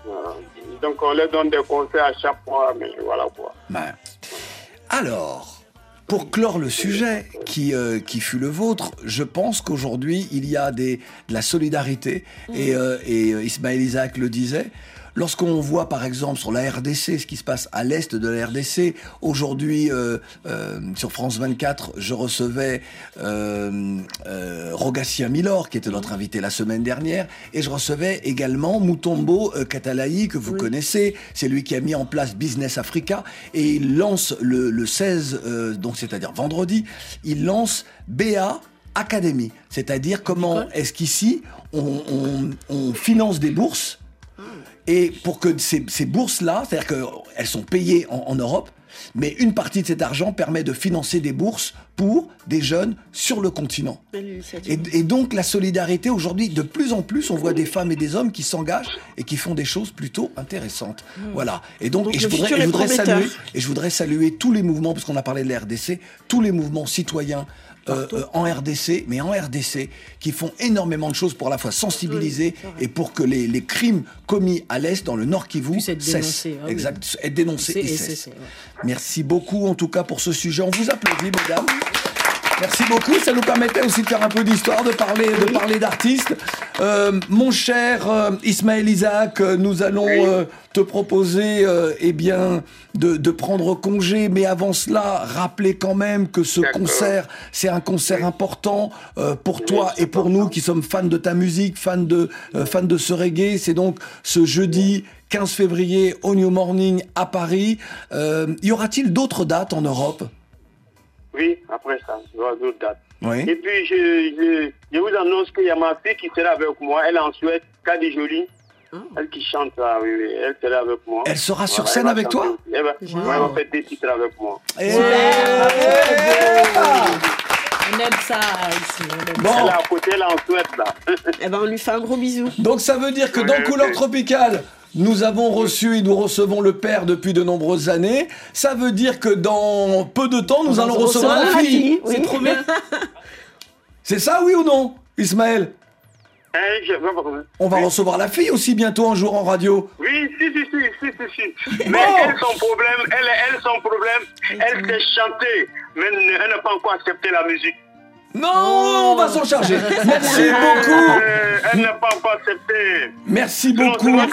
voilà. Donc on leur donne des conseils à chaque fois, mais voilà quoi. Alors, pour clore le sujet qui, euh, qui fut le vôtre, je pense qu'aujourd'hui, il y a des, de la solidarité. Et, euh, et euh, Ismaël Isaac le disait. Lorsqu'on voit par exemple sur la RDC ce qui se passe à l'est de la RDC, aujourd'hui euh, euh, sur France 24, je recevais euh, euh, Rogacia Milor qui était notre invité la semaine dernière, et je recevais également Mutombo euh, Katalayi que vous connaissez, c'est lui qui a mis en place Business Africa, et il lance le, le 16, euh, donc c'est-à-dire vendredi, il lance BA Academy, c'est-à-dire comment est-ce qu'ici on, on- on finance des bourses et pour que ces, ces bourses-là, c'est-à-dire qu'elles sont payées en, en Europe, mais une partie de cet argent permet de financer des bourses pour des jeunes sur le continent. Et, et donc la solidarité aujourd'hui, de plus en plus, on voit des femmes et des hommes qui s'engagent et qui font des choses plutôt intéressantes. Voilà. Et donc, Donc et le je, voudrais, je saluer, et je voudrais saluer tous les mouvements, parce qu'on a parlé de la RDC, tous les mouvements citoyens. Euh, euh, en RDC, mais en RDC, qui font énormément de choses pour à la fois sensibiliser et pour que les, les crimes commis à l'Est, dans le Nord Kivu, être cessent. dénoncés, ah oui. Exact, être dénoncés C'est- et et cessent. ouais. Merci beaucoup en tout cas pour ce sujet. On vous applaudit, mesdames. Merci beaucoup. Ça nous permettait aussi de faire un peu d'histoire, de parler, de parler d'artistes. Euh, mon cher euh, Ismaël Isaac, euh, nous allons euh, te proposer, eh bien, de, de prendre congé. Mais avant cela, rappeler quand même que ce concert, c'est un concert important euh, pour toi et pour nous qui sommes fans de ta musique, fans de, fans de ce reggae. C'est donc ce jeudi 15 février au New Morning à Paris. Euh, y aura-t-il d'autres dates en Europe? Oui, après ça, il y aura d'autres dates. Oui. Et puis, je, je, je vous annonce qu'il y a ma fille qui sera avec moi. Elle est en Suède, Kadi Jolie. Elle qui chante ça, oui, oui. Elle sera avec moi. Elle sera sur Voilà, scène avec toi. Elle va, Wow. elle va faire des titres avec moi. Eh, On aime ça ici. on aime Bon. ça. Elle est à côté, elle est en Suède, là. Eh ben, on lui fait un gros bisou. Donc ça veut dire que dans Oui, Couleur. Tropicale, Nous avons reçu et nous recevons le père depuis de nombreuses années. Ça veut dire que dans peu de temps, nous allons recevoir la fille. fille, oui. C'est trop bien. (laughs) C'est ça, oui ou non, Ismaël? Je- On va recevoir la fille aussi bientôt un jour en radio. Oui, si, si, si, si, si, si. Mais Bon. elle, son problème, elle, elle, son problème, elle sait chanter, mais elle n'a pas encore accepté la musique. Non, on va s'en charger. Merci beaucoup. Euh, elle n'a pas encore accepté. Merci beaucoup. Moi-même,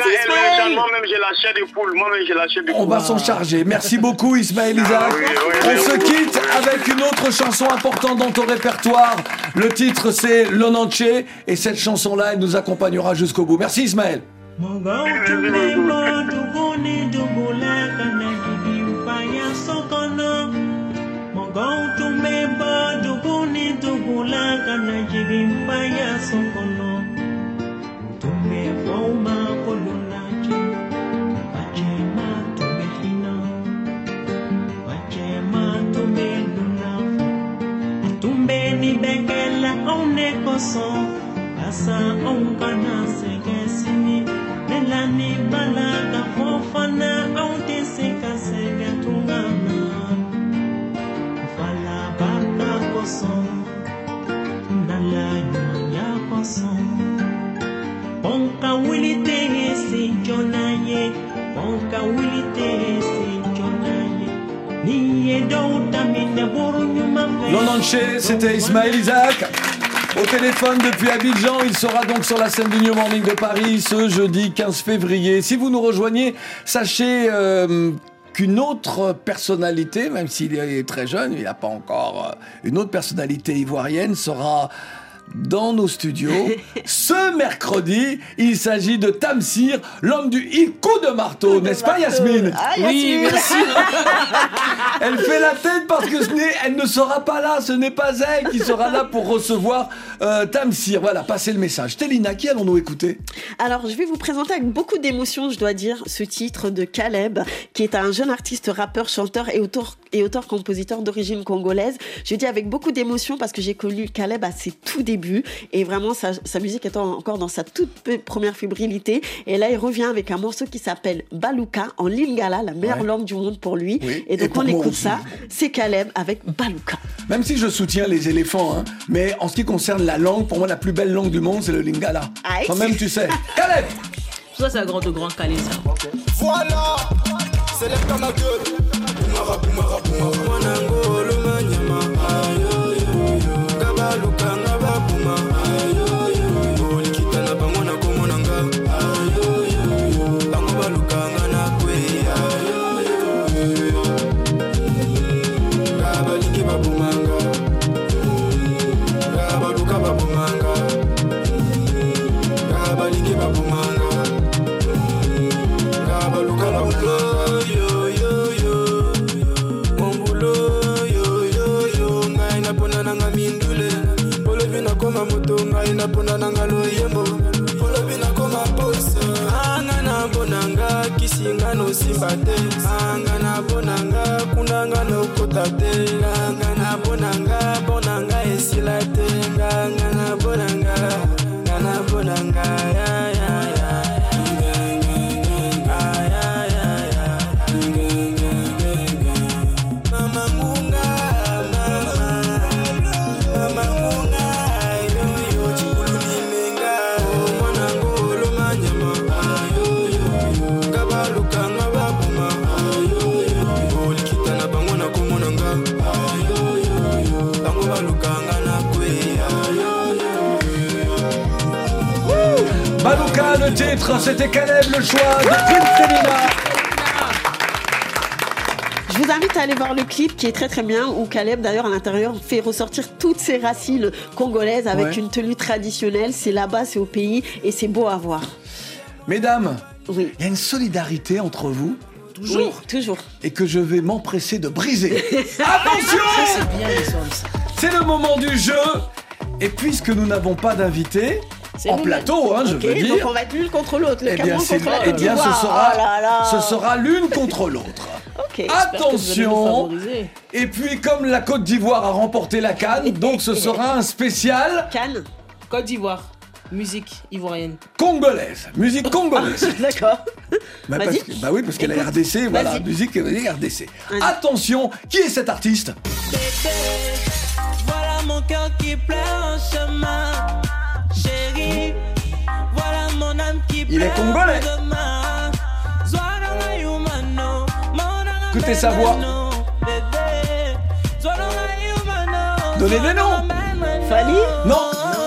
j'ai la chair de poule. Moi-même, j'ai la chair de poule. On va s'en charger. Merci beaucoup Ismaël Isaac. Ah oui, oui, On oui, se oui. quitte avec une autre chanson importante dans ton répertoire. Le titre c'est Lonanche et cette chanson-là, elle nous accompagnera jusqu'au bout. Merci Ismaël. tu gulagan na jigim payas. Ismaël Isaac. Au téléphone depuis Abidjan, il sera donc sur la scène du New Morning de Paris ce jeudi 15 février. Si vous nous rejoignez, sachez euh, qu'une autre personnalité, même s'il est très jeune, il n'a pas encore euh, une autre personnalité ivoirienne, sera dans nos studios (laughs) ce mercredi. Il s'agit de Tamsir, l'homme du coup de marteau, n'est-ce pas Yasmine Ah, Oui, merci. (laughs) Elle fait la tête parce que ce n'est, elle ne sera pas là. Ce n'est pas elle qui sera là pour recevoir euh, Tamsir. Voilà, passez le message. Télina, qui allons-nous écouter? Alors, je vais vous présenter avec beaucoup d'émotion, je dois dire, ce titre de Caleb, qui est un jeune artiste, rappeur, chanteur et auteur et auteur-compositeur d'origine congolaise. Je dis avec beaucoup d'émotion parce que j'ai connu Caleb à ses tout débuts et vraiment sa, sa musique étant encore dans sa toute première fébrilité. Et là, il revient avec un morceau qui s'appelle Baluka en lingala, la meilleure Ouais. langue du monde pour lui. Oui, Et donc, on écoute aussi. ça. C'est Caleb avec Baluka. Même si je soutiens les éléphants, hein, mais en ce qui concerne la langue, pour moi, la plus belle langue du monde, c'est le lingala. Aïe. Quand même, tu sais. (laughs) Caleb Ça, c'est un grand de grand calé, ça. Voilà, c'est les Canadiens. Mwana ngolo manyama ayo yo yo Gabaluka titre, c'était Caleb, le choix de Prince. Je vous invite à aller voir le clip qui est très très bien où Caleb d'ailleurs à l'intérieur fait ressortir toutes ses racines congolaises avec Ouais. une tenue traditionnelle. C'est là-bas, c'est au pays et c'est beau à voir. Mesdames, Oui. il y a une solidarité entre vous Oui, toujours. et que je vais m'empresser de briser. (laughs) Attention C'est bien, les hommes, ça. C'est le moment du jeu. Et puisque nous n'avons pas d'invité, en plateau, hein, je Ok, veux donc dire, on va être l'une contre l'autre. Le eh bien, contre la eh bien, ce sera, Oh là là. ce sera l'une contre l'autre. Attention. Et puis, comme la Côte d'Ivoire a remporté la Cannes, (laughs) donc ce sera un spécial Cannes. Côte d'Ivoire. Musique ivoirienne. Congolaise, musique congolaise. (laughs) D'accord. Bah, parce Vas-y. que- bah oui, parce qu'elle est. RDC, voilà, musique RDC. Attention, qui est cet artiste? Voilà mon cœur qui pleure en chemin. Chérie, voilà mon âme qui Il est congolais. Écoutez sa voix. Donnez des noms. Fali Non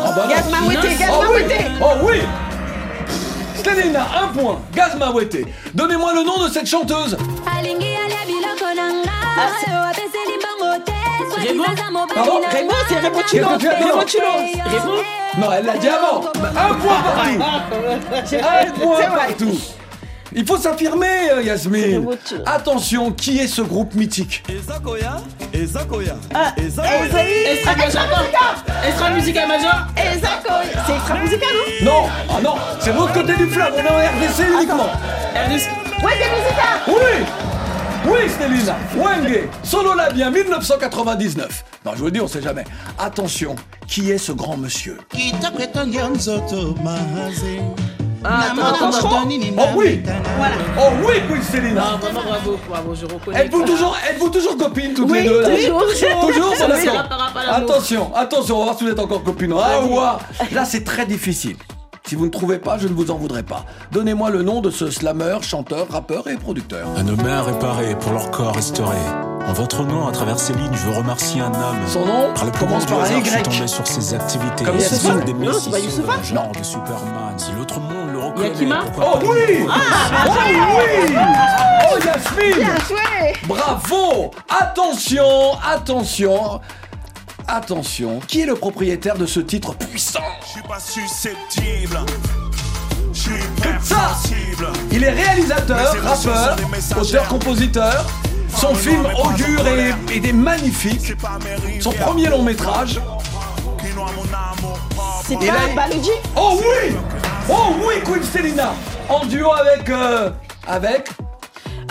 Ah bah non. Gaz Mawete, Gaz Oh oui. Oh oui Stelina, un point. Gaz Mawete. Donnez-moi le nom de cette chanteuse. Rebo Pardon Raymond, c'est Chulo. Rebo Non, elle l'a dit avant. Un point partout. Un point C'est partout. Il faut s'affirmer, euh, Yasmine. Attention, qui est ce groupe mythique Ah. Extra Major Extra Musical Major Ezako. C'est extra musical, non Non, ah non, c'est l'autre côté du fleuve, on est en RDC uniquement. Ernest Ouais, des musical. Oui Oui, Stelina Wenge Solo la bien, 1999. Non, je vous le dis, on sait jamais. Attention, qui est ce grand monsieur? Ah, attends, attends, attends. Oh oui Voilà. Oh oui, Queen Stelina Ah, vraiment bravo, bravo, je reconnais. Êtes-vous toujours, êtes-vous toujours copines toutes Oui, les deux là? toujours, toujours. Toujours, Ça. Attention, attention, on va voir si vous êtes encore copines. Ah ouah. Là, c'est très difficile. Si vous ne trouvez pas, je ne vous en voudrais pas. Donnez-moi le nom de ce slammer, chanteur, rappeur et producteur. Un homme à réparer pour leur corps restauré. En votre nom, à travers ces lignes, je veux remercier un homme. Son nom Par le commence par du un hasard, je suis Y. tombé sur ses activités. Comme des Non, c'est pas Youssoufa. le genre de Superman. Si l'autre monde le reconnaît, Yakima Oh pas oui nous Oh oui Oh Yasmine Bien joué. Bravo Attention, attention, attention. Qui est le propriétaire de ce titre puissant Je suis pas susceptible. Je suis Ça. Il est réalisateur, rappeur, auteur-compositeur. Son film augure et, et des magnifiques. C'est pas mes rivières Son premier long métrage. C'est pas Balogi Oh oui Oh oui, Queen Stelina En duo avec... euh, avec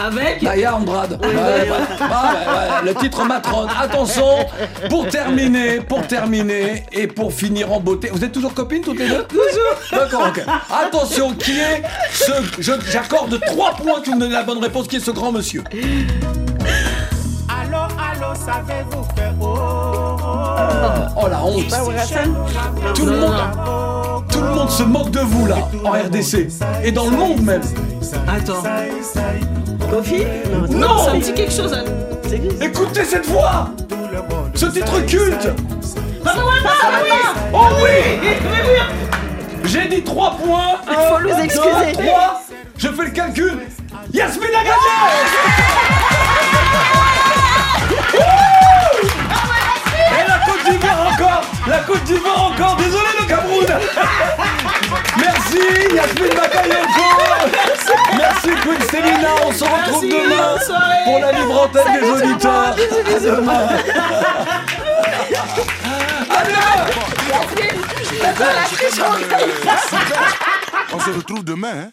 Avec Naya Andrade. Ouais, ouais, ouais. Ah, ouais, ouais, Le titre Matron. Attention, pour terminer, pour terminer et pour finir en beauté. Vous êtes toujours copines toutes les deux Toujours. D'accord, ok. Attention, qui est ce. je- J'accorde 3 points qui me donne la bonne réponse. Qui est ce grand monsieur Allô, allô, savez-vous que oh, oh, Oh la honte. Bah. Tout le monde. Tout le monde se moque de vous là, en RDC. Et dans le monde même. Attends. Kofi Non Ça me dit quelque chose. hein. Écoutez cette voix Ce titre culte Papa Wemba Oh oui J'ai dit 3 points. Il faut nous excuser. 3. Je fais le calcul. Yasmine a La Côte d'Ivoire encore Désolé le Cameroun. Merci Yasmine Bakayoko Merci Queen Stelina On se retrouve Merci, demain pour la libre antenne des auditeurs. À demain. À demain On se retrouve demain. Hein.